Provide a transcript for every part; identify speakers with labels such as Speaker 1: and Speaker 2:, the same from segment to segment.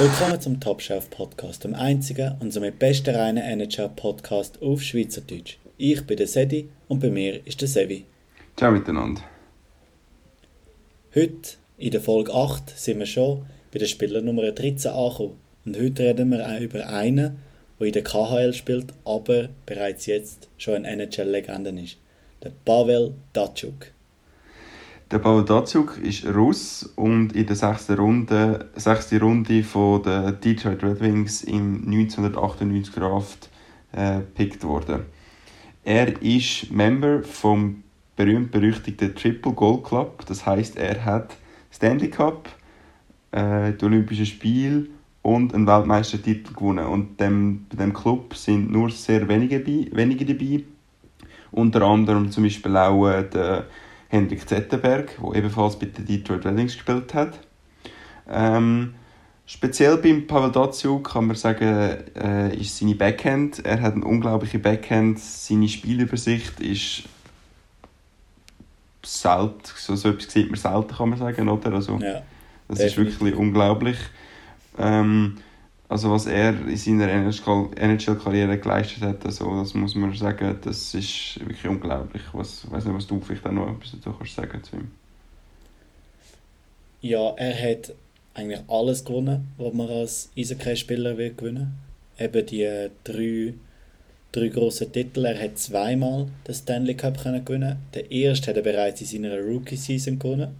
Speaker 1: Willkommen zum Top Shelf Podcast, dem einzigen und somit besten reinen NHL Podcast auf Schweizerdeutsch. Ich bin der Sedi und bei mir ist der Sevi.
Speaker 2: Ciao miteinander.
Speaker 1: Heute, in der Folge 8, sind wir schon bei der Spieler Nummer 13 angekommen. Und heute reden wir auch über einen, der in der KHL spielt, aber bereits jetzt schon ein NHL-Legende ist. Der Pavel Datschuk.
Speaker 2: Der Pavel Datsyuk ist Russ und in der sechsten Runde, sechste Runde von der Detroit Red Wings im 1998 Draft äh, gepickt worden. Er ist Member vom berühmt-berüchtigten Triple Gold Club. Das heißt, er hat Stanley Cup, äh, die Olympischen Spiele und einen Weltmeistertitel gewonnen. Und dem, bei dem Club sind nur sehr wenige, wenige dabei. Unter anderem zum Beispiel auch äh, der Hendrik Zettenberg, der ebenfalls bei den Detroit Red Wings gespielt hat. Ähm, speziell beim Pavel Datsyuk kann man sagen, äh, ist seine Backhand. Er hat eine unglaubliche Backhand. Seine Spielübersicht ist selten. So, so etwas sieht man selten, kann man sagen, oder? Also,
Speaker 1: Ja,
Speaker 2: das
Speaker 1: definitiv.
Speaker 2: ist wirklich unglaublich. Ähm, also was er in seiner NHL-Karriere geleistet hat, also das muss man sagen, das ist wirklich unglaublich. Was, ich weiß nicht, was du vielleicht auch noch etwas dazu kannst sagen zu ihm.
Speaker 1: Ja, er hat eigentlich alles gewonnen, was man als Eishockey-Spieler will gewinnen. Eben die drei, drei grossen Titel. Er hat zweimal den Stanley Cup können gewinnen. Den ersten hat er bereits in seiner Rookie-Season gewonnen.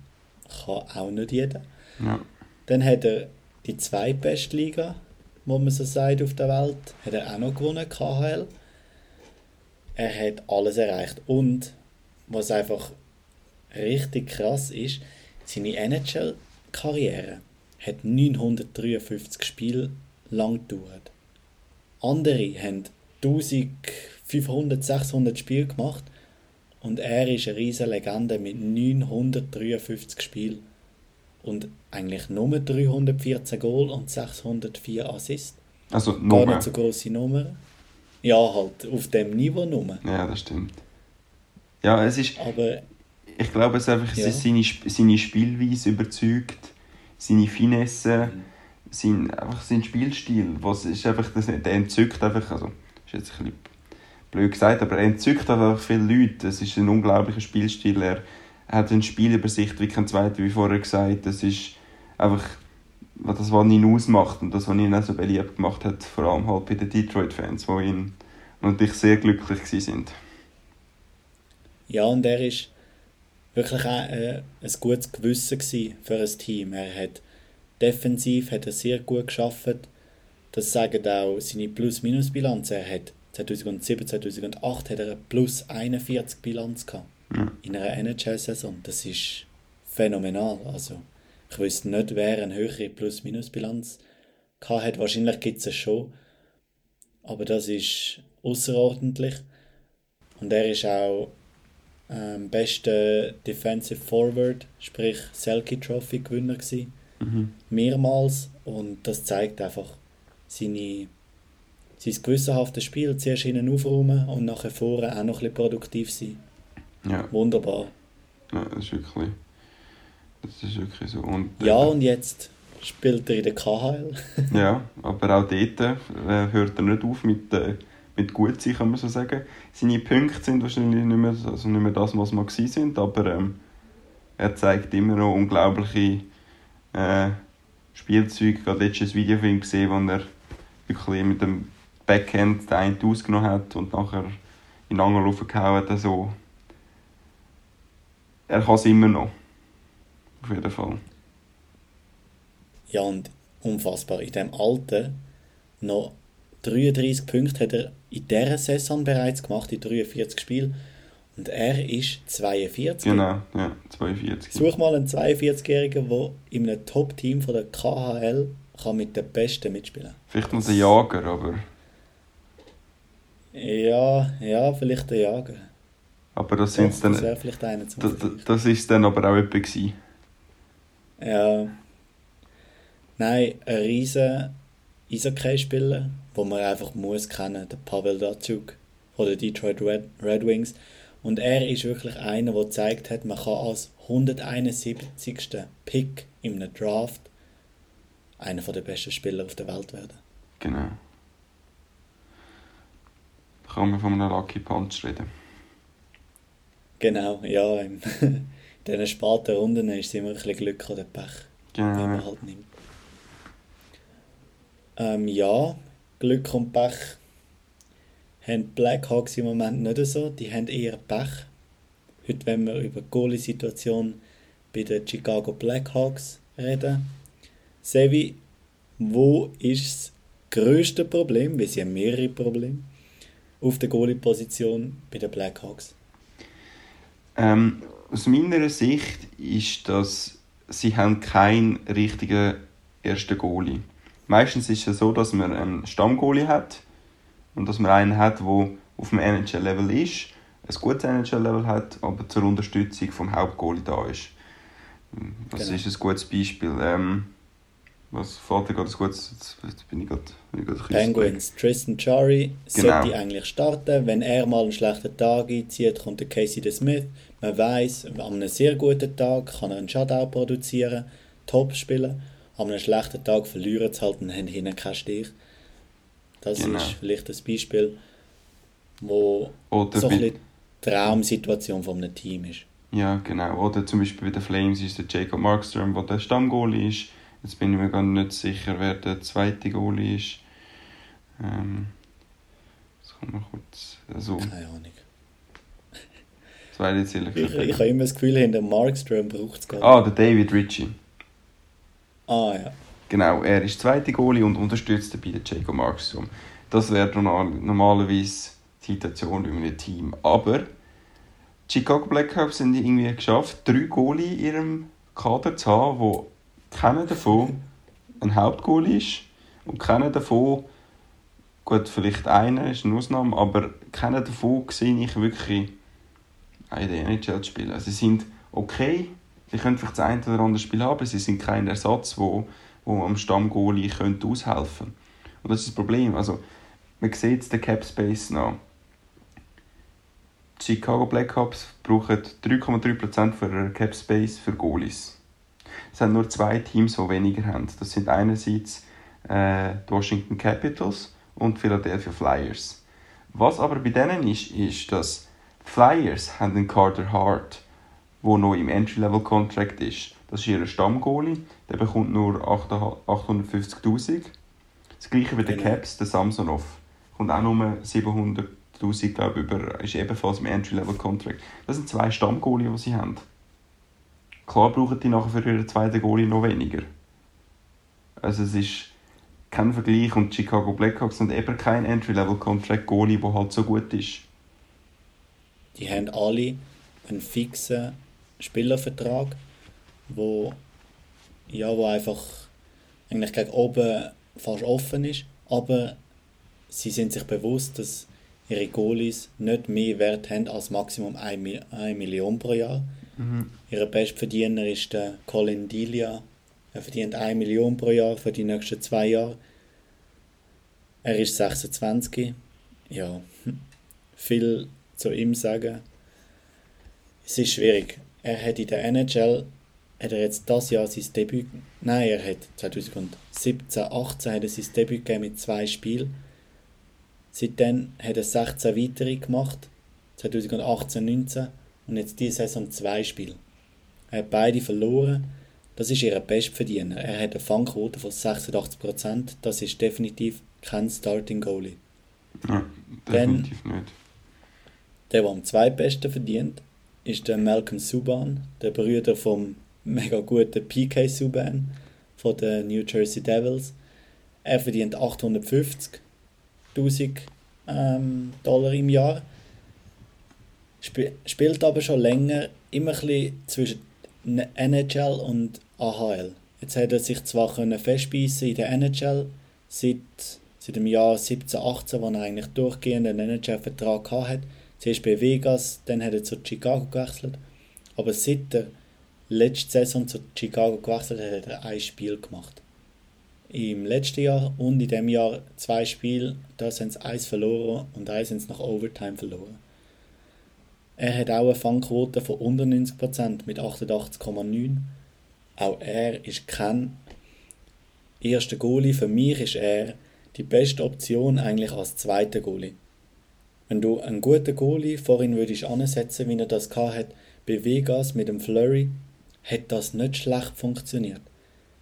Speaker 1: Kann auch nicht jeder.
Speaker 2: Ja,
Speaker 1: Dann hat er die zweitbeste Liga, wo man so sagt, auf der Welt, hat er auch noch gewonnen, KHL. Er hat alles erreicht. Und was einfach richtig krass ist, seine NHL-Karriere hat 953 Spiele lang gedauert. Andere haben 1500, 600 Spiele gemacht und er ist eine riesige Legende mit 953 Spielen und eigentlich nur 314 Goal und 604 Assists.
Speaker 2: also
Speaker 1: Gar
Speaker 2: nur.
Speaker 1: nicht so grosse Nummern. Ja, halt auf dem Niveau nur.
Speaker 2: Ja, das stimmt. Ja, es ist,
Speaker 1: Aber
Speaker 2: ich glaube, es ist einfach
Speaker 1: Ja.
Speaker 2: es ist seine, seine Spielweise überzeugt, seine Finesse, sein, einfach sein Spielstil, was ist einfach, das, der entzückt einfach, also, ist jetzt ein bisschen blöd gesagt, aber er entzückt einfach viele Leute. Es ist ein unglaublicher Spielstil, er hat eine Spielübersicht wie kein zweiter, wie vorher gesagt, das ist einfach das, was ihn ausmacht und das, was ihn auch so beliebt gemacht hat, vor allem halt bei den Detroit-Fans, die ihn natürlich sehr glücklich sind.
Speaker 1: ja, und er ist wirklich auch, äh, ein gutes Gewissen für ein Team. Er hat defensiv hat er sehr gut geschafft. Das sagen auch seine Plus-Minus-Bilanz. Er hat 2007, 2008 hat er eine Plus 41 Bilanz gehabt.
Speaker 2: Ja.
Speaker 1: in einer NHL-Saison. Das ist phänomenal. Also, ich wüsste nicht, wer eine höhere Plus-Minus-Bilanz hat. Wahrscheinlich gibt es es schon. Aber das ist außerordentlich. Und er ist auch ähm, bester Defensive Forward, sprich Selkie Trophy Gewinner gewesen.
Speaker 2: Mhm.
Speaker 1: Mehrmals. Und das zeigt einfach seine, sein gewissenhaftes Spiel. Zuerst hinten aufräumen und nachher vorne auch noch ein bisschen produktiv sein.
Speaker 2: Ja.
Speaker 1: Wunderbar.
Speaker 2: Ja, das ist wirklich, das ist wirklich so. Und, äh,
Speaker 1: Ja, und jetzt spielt er in der KHL.
Speaker 2: ja, aber auch dort äh, hört er nicht auf mit, äh, mit gut sein, kann man so sagen. Seine Punkte sind wahrscheinlich nicht mehr, also nicht mehr das, was mal gewesen sind, aber ähm, er zeigt immer noch unglaubliche äh, Spielzeuge. Ich habe letztes Video von ihm gesehen, wo er wirklich mit dem Backhand den einen ausgenommen hat und nachher in den Angel raufgehauen hat. Also, er kann es immer noch. Auf jeden Fall.
Speaker 1: Ja, und unfassbar. In dem Alter noch 33 Punkte hat er in dieser Saison bereits gemacht, in 43 Spielen. Und er ist 42.
Speaker 2: Genau, ja, 42.
Speaker 1: Such mal einen 42-Jährigen, der in einem Top-Team von der KHL kann mit den Besten mitspielen
Speaker 2: Vielleicht noch der Jager, aber,
Speaker 1: Ja, ja, vielleicht der Jager.
Speaker 2: Aber das,
Speaker 1: Doch,
Speaker 2: sind's dann,
Speaker 1: das wäre vielleicht einer zum
Speaker 2: das, das ist dann aber auch etwa gewesen.
Speaker 1: Ja. Nein, ein riesen Eishockey-Spieler, den man einfach muss kennen, der Pavel Datsyuk von den Detroit Red, Red Wings. Und er ist wirklich einer, der gezeigt hat, man kann als 171. Pick in einem Draft einer der besten Spieler auf der Welt werden.
Speaker 2: Genau. Da kann man von einem Lucky Punch reden.
Speaker 1: Genau, ja. In diesen späten Runden ist es immer ein bisschen Glück oder Pech,
Speaker 2: Genau.
Speaker 1: wenn man halt nimmt. Ähm, ja, Glück und Pech haben die Blackhawks im Moment nicht so. Die haben eher Pech. Heute, wenn wir über die Goalie-Situation bei den Chicago Blackhawks reden. Sevi, wo ist das grösste Problem, weil sie haben mehrere Probleme, auf der Goalie-Position bei den Blackhawks?
Speaker 2: Ähm, aus meiner Sicht ist das, sie haben keinen richtigen ersten Goalie. Meistens ist es so, dass man einen Stammgoalie hat und dass man einen hat, der auf dem NHL-Level ist, ein gutes NHL-Level hat, aber zur Unterstützung vom Hauptgoalie da ist. Das
Speaker 1: Genau.
Speaker 2: ist ein gutes Beispiel. Ähm, was fällt dir gerade gutes... Jetzt jetzt bin ich gerade...
Speaker 1: Penguins, Tristan Chari
Speaker 2: Genau.
Speaker 1: sollte eigentlich starten. Wenn er mal einen schlechten Tag einzieht, kommt der Casey de Smith. Man weiß, an einem sehr guten Tag kann er einen Shutout produzieren, top spielen. An einem schlechten Tag verlieren sie halt und haben hinten keinen Stich. Das
Speaker 2: Genau.
Speaker 1: ist vielleicht ein Beispiel, wo
Speaker 2: Oder
Speaker 1: so ein bisschen die Traumsituation von einem Team ist.
Speaker 2: Ja, genau. Oder zum Beispiel bei den Flames ist der Jacob Markström, der der Stammgoalie ist. Jetzt bin ich mir gar nicht sicher, wer der zweite Goalie ist. Ähm, das kann man kurz... Also,
Speaker 1: Keine Ahnung.
Speaker 2: das weiß ich jetzt
Speaker 1: Ich, habe immer das Gefühl, hinter Markström braucht es gar nicht.
Speaker 2: Ah, der David Ritchie.
Speaker 1: Ah ja.
Speaker 2: Genau, er ist zweite Goalie und unterstützt dabei den Jacob Markström. Das wäre normal, normalerweise die Situation in einem Team. Aber die Chicago Blackhawks haben irgendwie geschafft, drei Goalie in ihrem Kader zu haben, wo keiner davon ein Hauptgoalie ist und keiner davon, gut, vielleicht einer ist eine Ausnahme, aber keiner davon sehe ich wirklich in der NHL spielen. Also sie sind okay, sie können vielleicht das eine oder andere Spiel haben, aber sie sind kein Ersatz, wo, wo am Stammgoalie könnte aushelfen Und das ist das Problem. Also, man sieht jetzt den Cap Space nach. Die Chicago Blackhawks brauchen 3,3% für ihrer Cap Space für Goalies. Es haben nur zwei Teams, die weniger haben. Das sind einerseits äh, die Washington Capitals und Philadelphia Flyers. Was aber bei denen ist, ist, dass die Flyers haben einen Carter Hart, der noch im Entry-Level-Contract ist. Das ist ihr Stammgoalie, der bekommt nur 850'000. Das gleiche wie der
Speaker 1: Genau.
Speaker 2: Caps, der Samsonov. Kommt auch nur 700'000, glaube ich, über, ist ebenfalls im Entry-Level-Contract. Das sind zwei Stammgoalie, die sie haben. Klar brauchen die nachher für ihren zweiten Goalie noch weniger. Also es ist kein Vergleich und Chicago Blackhawks sind eben kein Entry-Level-Contract-Goalie, der halt so gut ist.
Speaker 1: Die haben alle einen fixen Spielervertrag, wo, ja, wo einfach eigentlich gegen oben fast offen ist, aber sie sind sich bewusst, dass ihre Goalies nicht mehr Wert haben als Maximum 1 Mi- 1 Million pro Jahr. Ihr Bestverdiener ist der Colin Delia. Er verdient 1 Million pro Jahr für die nächsten zwei Jahre. Er ist 26. Ja, viel zu ihm sagen. Es ist schwierig. Er hat in der NHL hat er jetzt das Jahr sein Debüt. Nein, er hat 2017, 18 hat er sein Debüt gegeben mit zwei Spielen. Seitdem hat er 16 weitere gemacht. 2018, 19 und jetzt diese Saison zwei Spiele. Er hat beide verloren. Das ist ihr Bestverdiener. Er hat eine Fangquote von 86%. Das ist definitiv kein Starting Goalie.
Speaker 2: Ja, definitiv nicht.
Speaker 1: Der, der am zweitbesten verdient, ist der Malcolm Subban, der Brüder vom mega guten PK Subban von den New Jersey Devils. Er verdient 850.000 ähm, Dollar im Jahr. Sp spielt aber schon länger immer ein bisschen zwischen NHL und AHL. Jetzt hat er sich zwar festbeissen in der NHL seit, seit dem Jahr 17, 18, wo er eigentlich durchgehend einen NHL-Vertrag hatte. Zuerst bei Vegas, dann hat er zu Chicago gewechselt. Aber seit er letzte Saison zu Chicago gewechselt hat, hat er ein Spiel gemacht. Im letzten Jahr und in dem Jahr zwei Spiele, da sind sie eins verloren und eins sind sie nach Overtime verloren. Er hat auch eine Fangquote von unter 90% mit 88,9. Auch er ist kein erster Goalie, für mich ist er die beste Option eigentlich als zweiter Goalie. Wenn du einen guten Goalie vorhin würdest ansetzen, wie er das hat bei Vegas mit dem Flurry, hat das nicht schlecht funktioniert.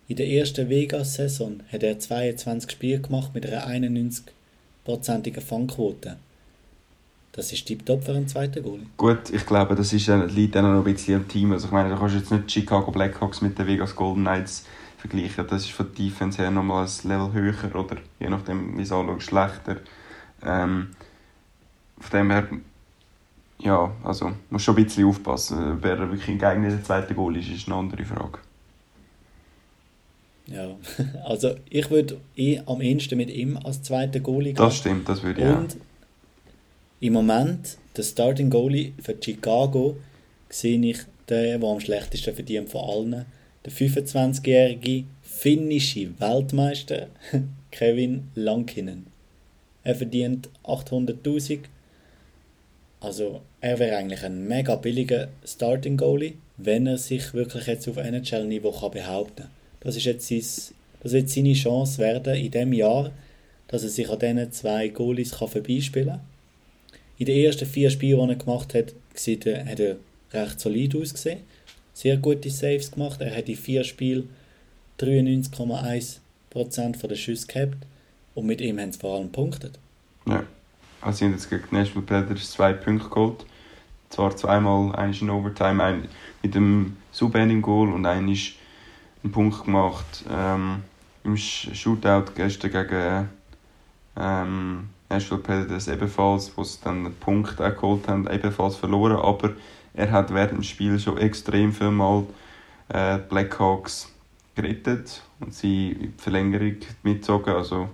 Speaker 1: In der ersten Vegas-Saison hat er 22 Spiele gemacht mit einer 91-prozentigen Fangquote. Das ist tiptop für einen zweiten Goal.
Speaker 2: Gut, ich glaube, das ist, äh, liegt dann noch ein bisschen am Team. Also ich meine, du kannst jetzt nicht Chicago Blackhawks mit den Vegas Golden Knights vergleichen. Das ist von Defense her nochmal ein Level höher oder je nachdem, wie es anschaut, schlechter. Ähm, von dem her, ja, also muss schon ein bisschen aufpassen. Wer wirklich ein geeigneter zweiter Goal ist, ist eine andere Frage.
Speaker 1: Ja, also ich würde eh am ehesten mit ihm als zweiter Goalie
Speaker 2: gehen. Das stimmt, das würde ich Und
Speaker 1: im Moment, der Starting Goalie für Chicago, sehe ich den, der am schlechtesten verdient von allen. Der 25-jährige finnische Weltmeister Kevin Lankinen. Er verdient 800.000. Also er wäre eigentlich ein mega billiger Starting Goalie, wenn er sich wirklich jetzt auf NHL-Niveau behaupten kann. Das ist jetzt sein, das wird seine Chance werden in dem Jahr, dass er sich an diesen zwei Goalies vorbeispielen kann in den ersten vier Spielen, die er gemacht hat, hat er recht solid ausgesehen. Sehr gute Saves gemacht. Er hat in vier Spielen 93,1% der Schüsse gehabt. Und mit ihm haben sie vor allem punktet.
Speaker 2: Ja. Also sie haben jetzt gegen Nashville Predators zwei Punkte geholt. Zwar zweimal, eines in Overtime, ein mit dem im Goal und eines einen Punkt gemacht ähm, im Shootout gestern gegen ähm, Nashville Predators ebenfalls, wo sie dann einen Punkt auch geholt haben, ebenfalls verloren, aber er hat während dem Spiel schon extrem viel Mal äh, Blackhawks gerettet und sie in die Verlängerung mitgezogen, also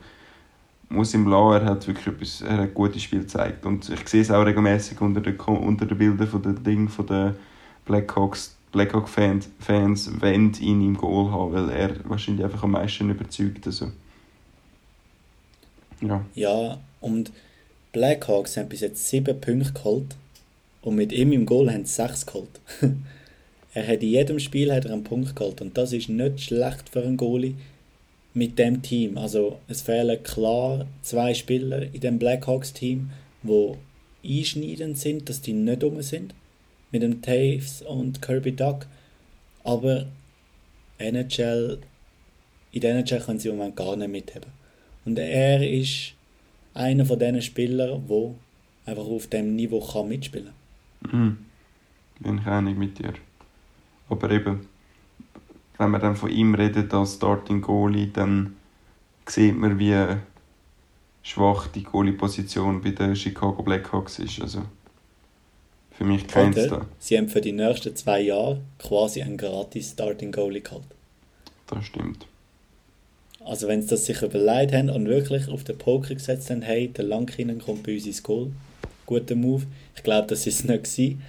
Speaker 2: muss ihm lassen, er hat wirklich etwas, er hat ein gutes Spiel gezeigt und ich sehe es auch regelmäßig unter den, unter den Bildern von den Dingen von den Blackhawks, Blackhawk-Fans Fans wollen ihn im Goal haben, weil er wahrscheinlich einfach am meisten überzeugt. Also.
Speaker 1: Ja. ja, und Blackhawks haben bis jetzt sieben Punkte geholt und mit ihm im Goal haben sie sechs geholt. er hat in jedem Spiel hat er einen Punkt geholt und das ist nicht schlecht für einen Goalie mit dem Team. Also es fehlen klar zwei Spieler in dem Blackhawks-Team, wo einschneidend sind, dass die nicht dumm sind. Mit dem Taves und Kirby Duck. Aber NHL, in der NHL können sie im Moment gar nicht mitheben. Und er ist einer von diesen Spielern, der einfach auf dem Niveau kann mitspielen
Speaker 2: kann. Mhm. Bin ich einig mit dir. Aber eben, wenn man dann von ihm redet als Starting Goalie, dann sieht man, wie schwach die Goalie-Position bei den Chicago Blackhawks ist. Also für mich keins da.
Speaker 1: Sie haben für die nächsten zwei Jahre quasi einen gratis Starting Goalie geholt.
Speaker 2: Das stimmt.
Speaker 1: Also wenn sie das sich überlegt haben und wirklich auf den Poker gesetzt haben, hey, der Langkinen kommt bei uns ins Goal, guter Move. Ich glaube, das ist es nicht gewesen.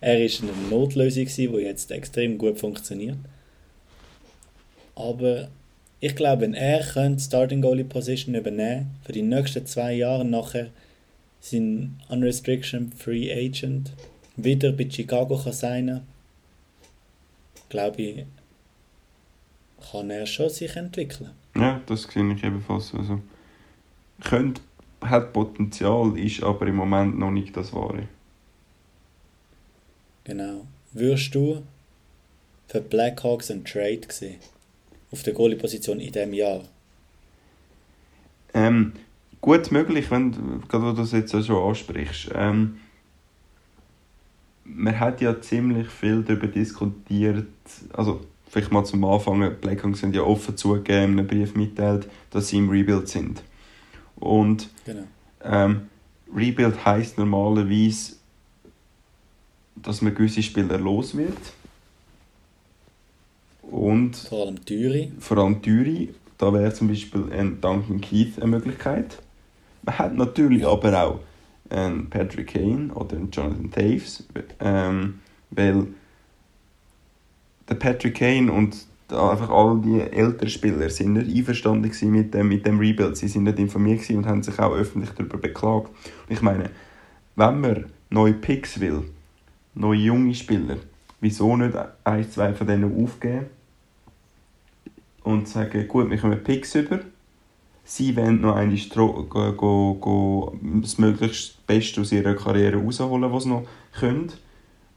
Speaker 1: Er war eine Notlösung, die jetzt extrem gut funktioniert. Aber ich glaube, wenn er könnte Starting Goalie Position übernehmen für die nächsten zwei Jahre nachher sein Unrestriction Free Agent wieder bei Chicago kann sein, glaube ich, kann er schon sich entwickeln.
Speaker 2: Ja, das sehe ich ebenfalls. Also, könnte, hat Potenzial, ist aber im Moment noch nicht das Wahre.
Speaker 1: Genau. Würdest du für Blackhawks einen Trade sehen? Auf der Goalie-Position in diesem Jahr?
Speaker 2: Ähm, gut möglich, wenn gerade wo du das jetzt auch schon ansprichst. Ähm, man hat ja ziemlich viel darüber diskutiert, also vielleicht mal zum Anfang, Blackhawks sind ja offen zugegeben, in einem Brief mitteilt, dass sie im Rebuild sind. Und genau. ähm, Rebuild heisst normalerweise, dass man gewisse Spieler los wird. Und
Speaker 1: vor allem Thüri.
Speaker 2: Vor allem Thüri. Da wäre zum Beispiel ein Duncan Keith eine Möglichkeit. Man hat natürlich aber auch einen Patrick Kane oder einen Jonathan Taves, ähm, weil der Patrick Kane und einfach all die älteren Spieler sind nicht einverstanden mit dem, mit dem Rebuild. Sie sind nicht informiert und haben sich auch öffentlich darüber beklagt. Und ich meine, wenn man neue Picks will, neue junge Spieler, wieso nicht ein, zwei von denen aufgeben? und sagen, gut, wir kommen Picks über. Sie wollen noch Stro go, go, go, das möglichst Beste aus ihrer Karriere rausholen, was sie noch können.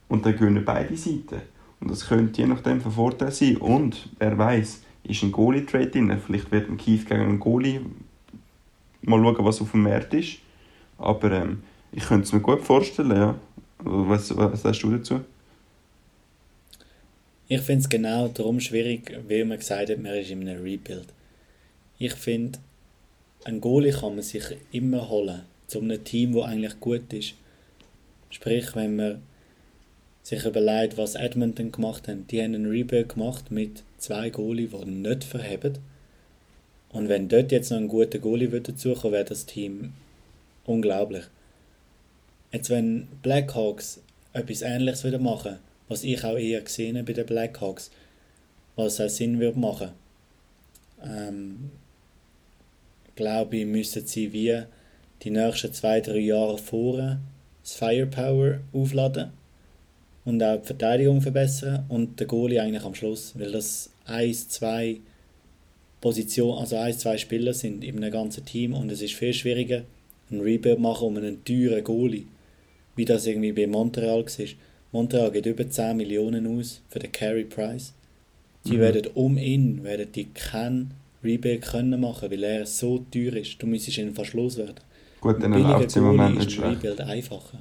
Speaker 2: Und dann gewinnen beide Seiten. Und das könnte je nachdem von Vorteil sein. Und wer weiß, ist ein Goalie-Trade drin. Vielleicht wird ein Keith gegen einen Goalie mal schauen, was auf dem Markt ist. Aber ähm, ich könnte es mir gut vorstellen, ja. Was, was sagst du dazu?
Speaker 1: Ich finde es genau darum schwierig, wie man gesagt hat, man ist in einem Rebuild. Ich finde, ein Goalie kann man sich immer holen, zu einem Team, das eigentlich gut ist. Sprich, wenn man sich überlegt, was Edmonton gemacht hat. Die haben einen Rebuild gemacht mit zwei Goalie, die nicht verheben. Und wenn dort jetzt noch ein guter Goalie dazukommen wäre das Team unglaublich. Jetzt, wenn Blackhawks etwas Ähnliches wieder machen, was ich auch eher gesehen habe bei den Blackhawks, was auch Sinn würde machen, ähm, glaube ich, müssten sie wie die nächsten zwei, drei Jahre vorher das Firepower aufladen und auch die Verteidigung verbessern und der Goalie eigentlich am Schluss, weil das 1, 2 Position, also 1, 2 Spieler sind in einem ganzen Team und es ist viel schwieriger, ein Rebuild machen um einen teuren Goalie, wie das irgendwie bei Montreal war. Montreal geht über 10 Millionen aus für den Carey Price. Die mhm. werden um ihn werden die keinen Rebuild können machen, weil er so teuer ist. Du müsstest ihn fast loswerden. Gut, dann läuft es im Moment nicht schlecht. Rebuild einfacher.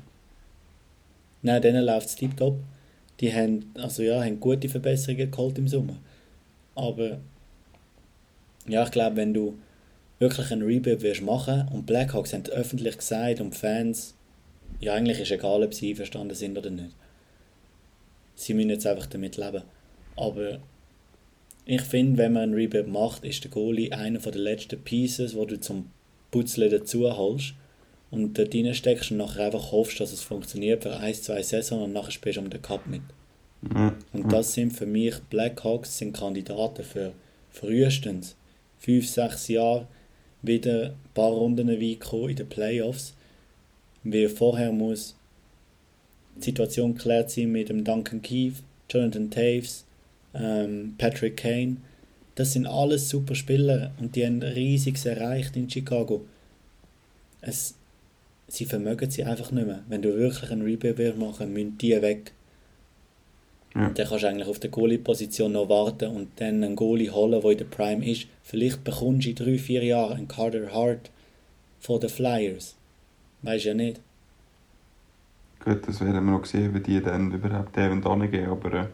Speaker 1: Nein, denen läuft es tiptop. Die haben, also ja, haben gute Verbesserungen geholt im Sommer. Aber ja, ich glaube, wenn du wirklich einen Rebuild wirst machen und Blackhawks haben öffentlich gesagt und Fans, ja eigentlich ist egal, ob sie einverstanden sind oder nicht. Sie müssen jetzt einfach damit leben. Aber ich finde, wenn man einen Rebuild macht, ist der Goalie einer der letzten Pieces, wo du zum Putzeln dazu holst und dort reinsteckst und nachher einfach hoffst, dass es funktioniert für ein, zwei Saison und nachher spielst du um den Cup mit. Mhm. Und das sind für mich, Blackhawks sind Kandidaten für frühestens fünf, sechs Jahre wieder ein paar Runden weit in den Playoffs. Wie vorher muss die Situation geklärt sein mit dem Duncan Keefe, Jonathan Taves, ähm, Patrick Kane. Das sind alles super Spieler und die haben riesiges erreicht in Chicago. Es, sie vermögen sie einfach nicht mehr. Wenn du wirklich einen Rebuild machen müssen die weg. Ja. Dann kannst du eigentlich auf der Goalie-Position noch warten und dann einen Goalie holen, der in der Prime ist. Vielleicht bekommst du in drei, vier Jahren einen Carter Hart von den Flyers. Weiß ja nicht.
Speaker 2: Gut, das werden wir noch sehen, wie die dann überhaupt eben gehen, aber... Äh,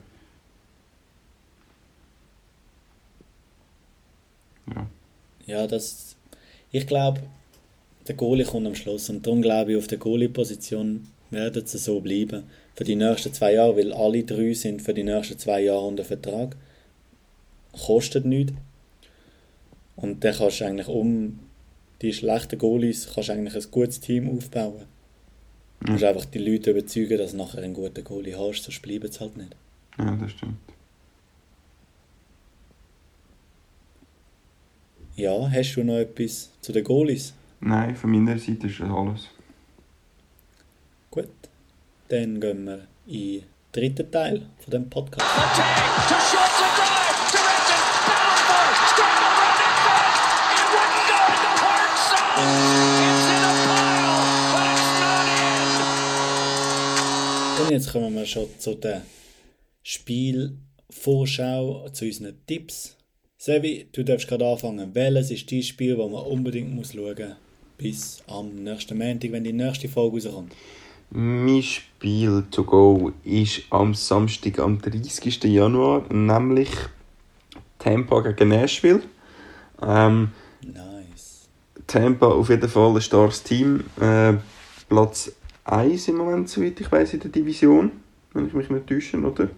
Speaker 1: ja. Ja, das... Ich glaube, der Goalie kommt am Schluss. Und darum glaube ich, auf der Goalie-Position werden sie so bleiben. Für die nächsten zwei Jahre, weil alle drei sind für die nächsten zwei Jahre unter Vertrag. Kostet nichts. Und dann kannst du eigentlich um die schlechten Goalies kannst eigentlich ein gutes Team aufbauen. Du musst einfach die Leute überzeugen, dass du nachher einen guten Goalie hast, sonst bleiben sie halt nicht.
Speaker 2: Ja, das stimmt.
Speaker 1: Ja, hast du noch etwas zu den Goalies?
Speaker 2: Nein, von meiner Seite ist das alles.
Speaker 1: Gut, dann gehen wir in den dritten Teil von dem Podcast. Und jetzt kommen wir schon zu der Spielvorschau, zu unseren Tipps. Sevi, du darfst gerade anfangen. Welches ist dein Spiel, das man unbedingt muss schauen muss, bis am nächsten Montag, wenn die nächste Folge rauskommt?
Speaker 2: Mein Spiel to go ist am Samstag, am 30. Januar, nämlich Tampa gegen Nashville. Ähm,
Speaker 1: nice.
Speaker 2: Tampa auf jeden Fall ein starkes Team. Äh, Platz 1 im Moment, soweit ich weiß, in der Division. Wenn ich mich nicht täusche, oder?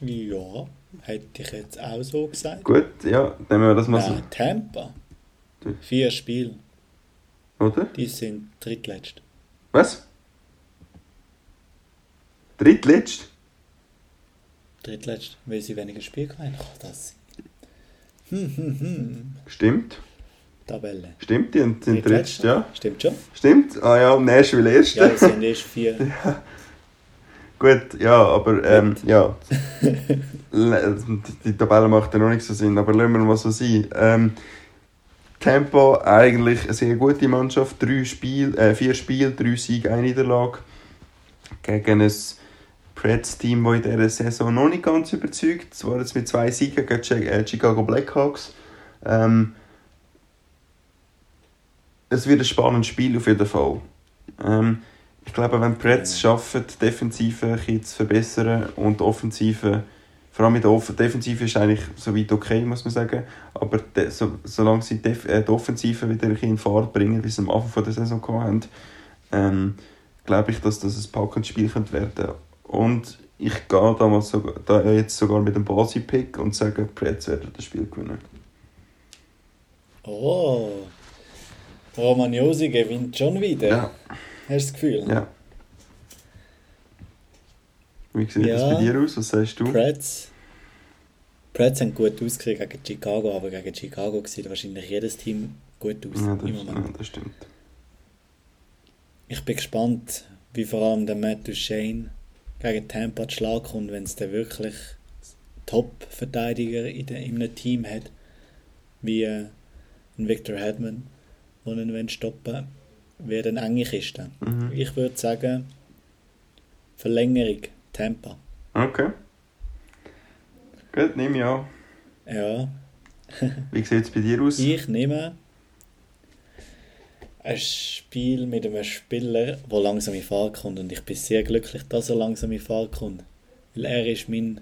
Speaker 1: Ja. Hätte ich jetzt auch so gesagt.
Speaker 2: Gut, ja, nehmen wir das mal
Speaker 1: Nein, so. Tampa. Vier Spiele.
Speaker 2: Oder?
Speaker 1: Die sind drittletzt.
Speaker 2: Was? Drittletzt?
Speaker 1: Drittletzt, weil sie weniger Spiele haben. Ach, das. Hm, hm, hm.
Speaker 2: Stimmt.
Speaker 1: Tabelle.
Speaker 2: Stimmt, die sind drittletzt, ja.
Speaker 1: Stimmt schon.
Speaker 2: Stimmt? Ah ja, Nashville erst.
Speaker 1: Ja, sie sind erst vier.
Speaker 2: ja. Gut, ja, aber ähm, ja. die Tabelle macht ja noch nicht so Sinn, aber lassen wir mal so sein. Ähm, Tempo eigentlich eine sehr gute Mannschaft. Drei Spiel, äh, vier Spiele, drei Siege, eine Niederlage. Gegen ein Preds-Team, das in dieser Saison noch nicht ganz überzeugt. Zwar jetzt mit zwei Siegen gegen die äh, Chicago Blackhawks. Ähm, es wird ein spannendes Spiel auf jeden Fall. Ähm, ich glaube, wenn die Preds es schaffen, die Defensive zu verbessern und die Offensive, vor allem mit der Off Defensive ist eigentlich soweit okay, muss man sagen, aber de, so, solange sie Def äh, die Offensive wieder in Fahrt bringen, wie sie am Anfang der Saison hatten, ähm, glaube ich, dass das ein packendes Spiel könnte werden Und ich gehe damals sogar, da jetzt sogar mit dem Basi-Pick und sage, die Preds werden das Spiel gewinnen.
Speaker 1: Oh, Romagnosi gewinnt schon wieder. Ja. Hast du das Gefühl?
Speaker 2: Ja. Wie sieht ja, das bei dir aus? Was sagst du?
Speaker 1: Preds. Preds haben gut ausgesehen gegen Chicago, aber gegen Chicago sieht wahrscheinlich jedes Team gut aus.
Speaker 2: Ja, das, ja, das stimmt.
Speaker 1: Ich bin gespannt, wie vor allem der Matt Duchesne gegen Tampa zu Schlag kommt, wenn es dann wirklich Top-Verteidiger in, in einem Team hat, wie äh, Victor Hedman, der ihn stoppen wird eine enge Kiste. Mhm. Ich würde sagen, Verlängerung, Tampa.
Speaker 2: Okay. Gut, nehme ich an.
Speaker 1: Ja.
Speaker 2: Wie sieht es bei dir aus?
Speaker 1: Ich nehme ein Spiel mit einem Spieler, der langsam in Fahrt kommt. Und ich bin sehr glücklich, dass er langsam in Fahrt kommt. Weil er ist mein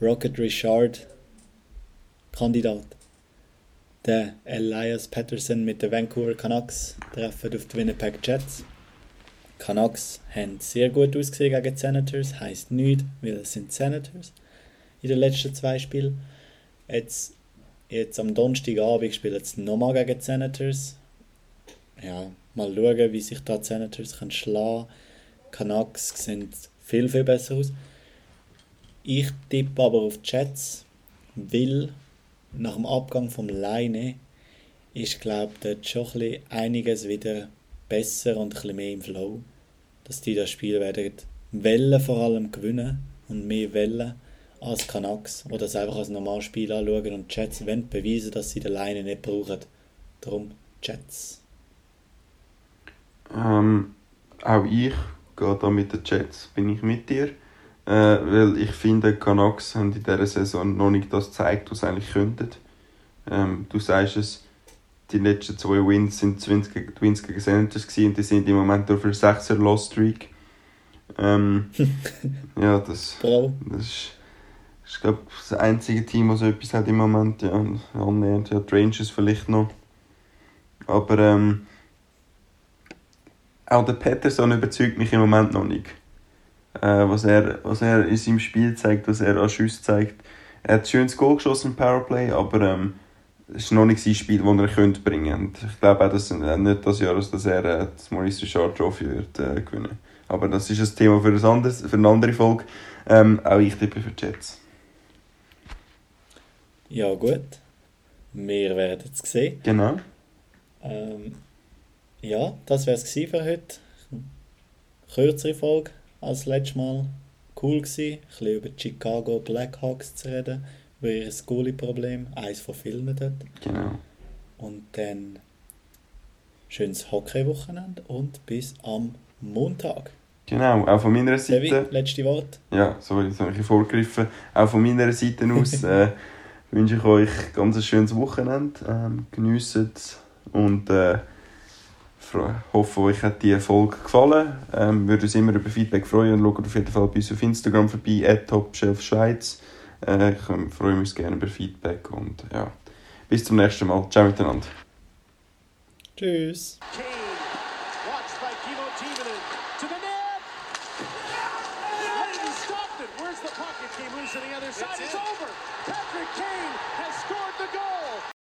Speaker 1: Rocket Richard Kandidat. Der Elias Patterson mit den Vancouver Canucks treffen auf die Winnipeg Jets. Canucks haben sehr gut ausgesehen gegen die Senators. Heißt nichts, weil es sind Senators in den letzten zwei Spielen. Jetzt, jetzt am Donnerstagabend spielen sie nochmal gegen die Senators. Ja, mal schauen, wie sich da die Senators können schlagen können. Canucks sehen viel, viel besser aus. Ich tippe aber auf die Jets, weil nach dem Abgang vom Leine ist, glaube ich, dort schon ein einiges wieder besser und ein mehr im Flow. Dass die das Spiel werden Wellen vor allem gewinnen und mehr Wellen als Canucks oder es einfach als normales Spiel anschauen und die Jets wollen beweisen, dass sie die Leine nicht brauchen. Darum Jets.
Speaker 2: Ähm, auch ich gehe da mit den Jets, bin ich mit dir. Äh, weil ich finde, Canucks haben in dieser Saison noch nicht das gezeigt, was sie eigentlich könnten. Ähm, du sagst es, die letzten zwei Wins sind gegen, Twins gegen Senators und die sind im Moment auf einer 6er Lost Streak. Ähm, ja, das, das ist, ist glaube das einzige Team, das so etwas hat im Moment. Ja, annähernd. Ja, die Rangers vielleicht noch. Aber ähm, auch der Patterson überzeugt mich im Moment noch nicht äh, was, er, was er in seinem Spiel zeigt, was er an Schüsse zeigt. Er hat ein schönes Goal geschossen im Powerplay, aber ähm, ist noch nicht sein Spiel, das er könnte bringen könnte. Ich glaube auch, dass äh, nicht das Jahr, dass er äh, das Maurice Richard Trophy wird äh, gewinnen. Aber das ist ein Thema für, ein anderes, für eine andere Folge. Ähm, auch ich tippe für die Jets.
Speaker 1: Ja gut, wir werden es sehen.
Speaker 2: Genau.
Speaker 1: Ähm, ja, das wäre es für heute. Kürzere Folge als letztes Mal. Cool gewesen, ein bisschen über die Chicago Blackhawks zu reden, über ihr Goalie-Problem, eines von vielen dort.
Speaker 2: Genau.
Speaker 1: Und dann schönes Hockey-Wochenende und bis am Montag.
Speaker 2: Genau, auch von meiner Seite.
Speaker 1: Sevi, letzte Wort.
Speaker 2: Ja, sorry, jetzt habe ich vorgegriffen. Auch von meiner Seite aus äh, wünsche ich euch ganz ein schönes Wochenende. Ähm, geniessen und äh, hoffe, euch hat die Folge gefallen. Ähm, würde uns immer über Feedback freuen und schaut auf jeden Fall bei uns auf Instagram vorbei, at. Äh, ich ähm, freue mich gerne über Feedback und ja, bis zum nächsten Mal. Ciao miteinander.
Speaker 1: Tschüss.